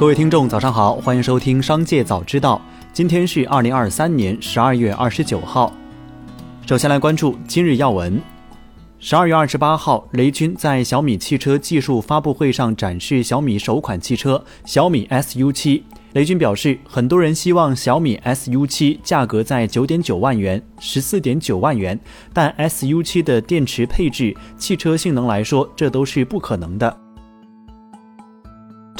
各位听众，早上好，欢迎收听《商界早知道》。今天是二零二三年十二月二十九号。首先来关注今日要闻。十二月二十八号，雷军在小米汽车技术发布会上展示小米首款汽车小米 SU7。雷军表示，很多人希望小米 SU7 价格在九点九万元、十四点九万元，但 SU7 的电池配置、汽车性能来说，这都是不可能的。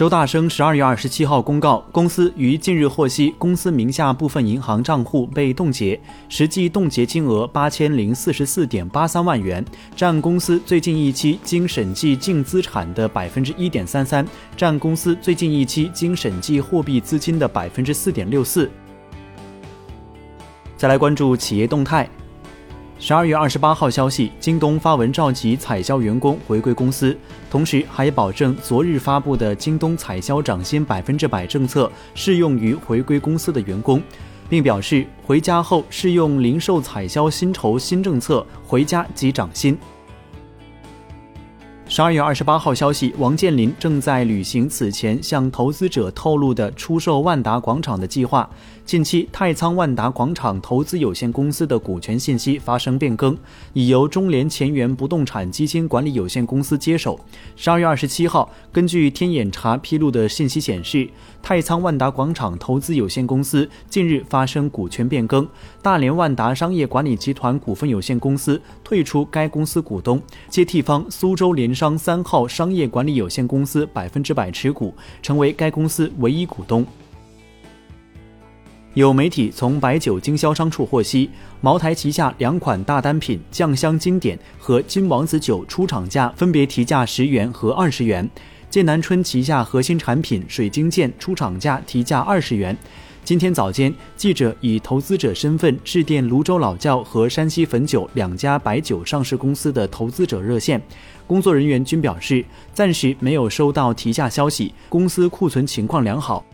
周大生十二月二十七号公告，公司于近日获悉，公司名下部分银行账户被冻结，实际冻结金额八千零四十四点八三万元，占公司最近一期经审计净资产的百分之一点三三，占公司最近一期经审计货币资金的百分之四点六四。再来关注企业动态。十二月二十八号消息，京东发文召集采销员工回归公司，同时还保证昨日发布的京东采销涨薪百分之百政策适用于回归公司的员工，并表示回家后适用零售采销薪酬新政策，回家即涨薪。十二月二十八号消息，王健林正在履行此前向投资者透露的出售万达广场的计划。近期，太仓万达广场投资有限公司的股权信息发生变更，已由中联前沿不动产基金管理有限公司接手。十二月二十七号，根据天眼查披露的信息显示，太仓万达广场投资有限公司近日发生股权变更，大连万达商业管理集团股份有限公司退出该公司股东，接替方苏州联。商三号商业管理有限公司百分之百持股，成为该公司唯一股东。有媒体从白酒经销商处获悉，茅台旗下两款大单品酱香经典和金王子酒出厂价分别提价十元和二十元，剑南春旗下核心产品水晶剑出厂价提价二十元。今天早间，记者以投资者身份致电泸州老窖和山西汾酒两家白酒上市公司的投资者热线，工作人员均表示暂时没有收到提价消息，公司库存情况良好。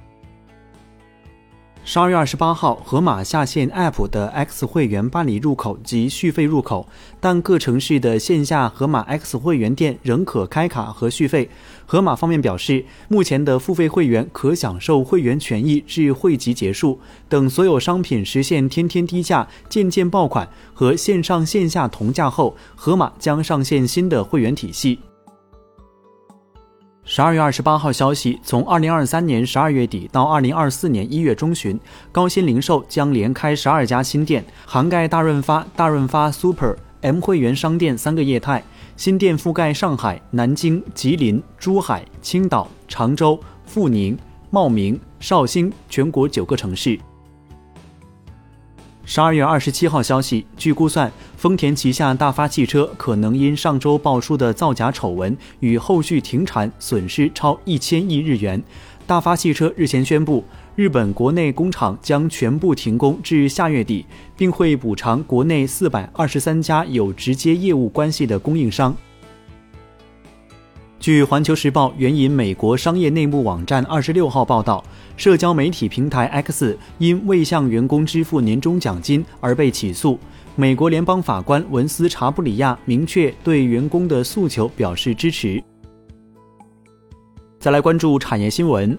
十二月二十八号，盒马下线 App 的 X 会员办理入口及续费入口，但各城市的线下盒马 X 会员店仍可开卡和续费。盒马方面表示，目前的付费会员可享受会员权益至会集结束，等所有商品实现天天低价、件件爆款和线上线下同价后，盒马将上线新的会员体系。十二月二十八号消息，从二零二三年十二月底到二零二四年一月中旬，高鑫零售将连开十二家新店，涵盖大润发、大润发 Super、M 会员商店三个业态。新店覆盖上海、南京、吉林、珠海、青岛、常州、阜宁、茂名、绍兴全国九个城市。十二月二十七号消息，据估算，丰田旗下大发汽车可能因上周爆出的造假丑闻与后续停产，损失超一千亿日元。大发汽车日前宣布，日本国内工厂将全部停工至下月底，并会补偿国内四百二十三家有直接业务关系的供应商。据《环球时报》援引美国商业内幕网站二十六号报道，社交媒体平台 X 因未向员工支付年终奖金而被起诉。美国联邦法官文斯查布里亚明确对员工的诉求表示支持。再来关注产业新闻。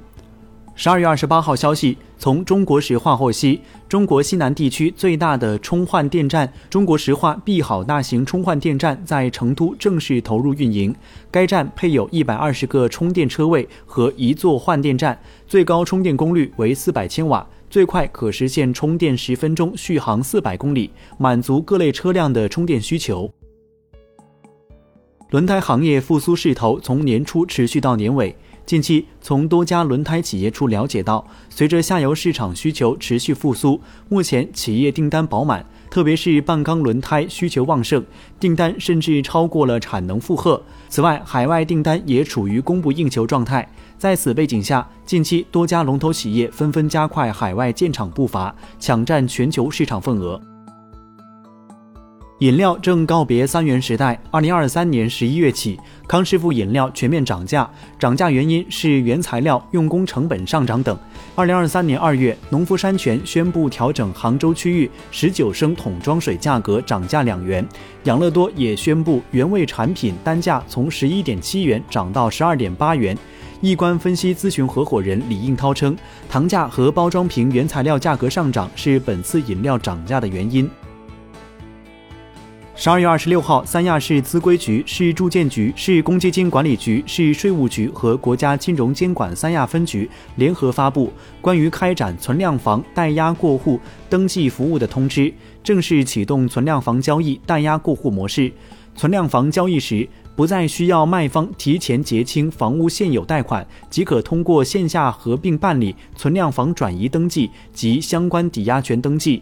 十二月二十八号消息，从中国石化获悉，中国西南地区最大的充换电站——中国石化碧好大型充换电站在成都正式投入运营。该站配有一百二十个充电车位和一座换电站，最高充电功率为四百千瓦，最快可实现充电十分钟续航四百公里，满足各类车辆的充电需求。轮胎行业复苏势头从年初持续到年尾。近期，从多家轮胎企业处了解到，随着下游市场需求持续复苏，目前企业订单饱满，特别是半钢轮胎需求旺盛，订单甚至超过了产能负荷。此外，海外订单也处于供不应求状态。在此背景下，近期多家龙头企业纷纷加快海外建厂步伐，抢占全球市场份额。饮料正告别三元时代。二零二三年十一月起，康师傅饮料全面涨价，涨价原因是原材料、用工成本上涨等。二零二三年二月，农夫山泉宣布调整杭州区域十九升桶装水价格涨价两元，养乐多也宣布原味产品单价从十一点七元涨到十二点八元。易观分析咨询合伙人李应涛称，糖价和包装瓶原材料价格上涨是本次饮料涨价的原因。十二月二十六号，三亚市资规局、市住建局、市公积金管理局、市税务局和国家金融监管三亚分局联合发布关于开展存量房代押过户登记服务的通知，正式启动存量房交易代押过户模式。存量房交易时，不再需要卖方提前结清房屋现有贷款，即可通过线下合并办理存量房转移登记及相关抵押权登记。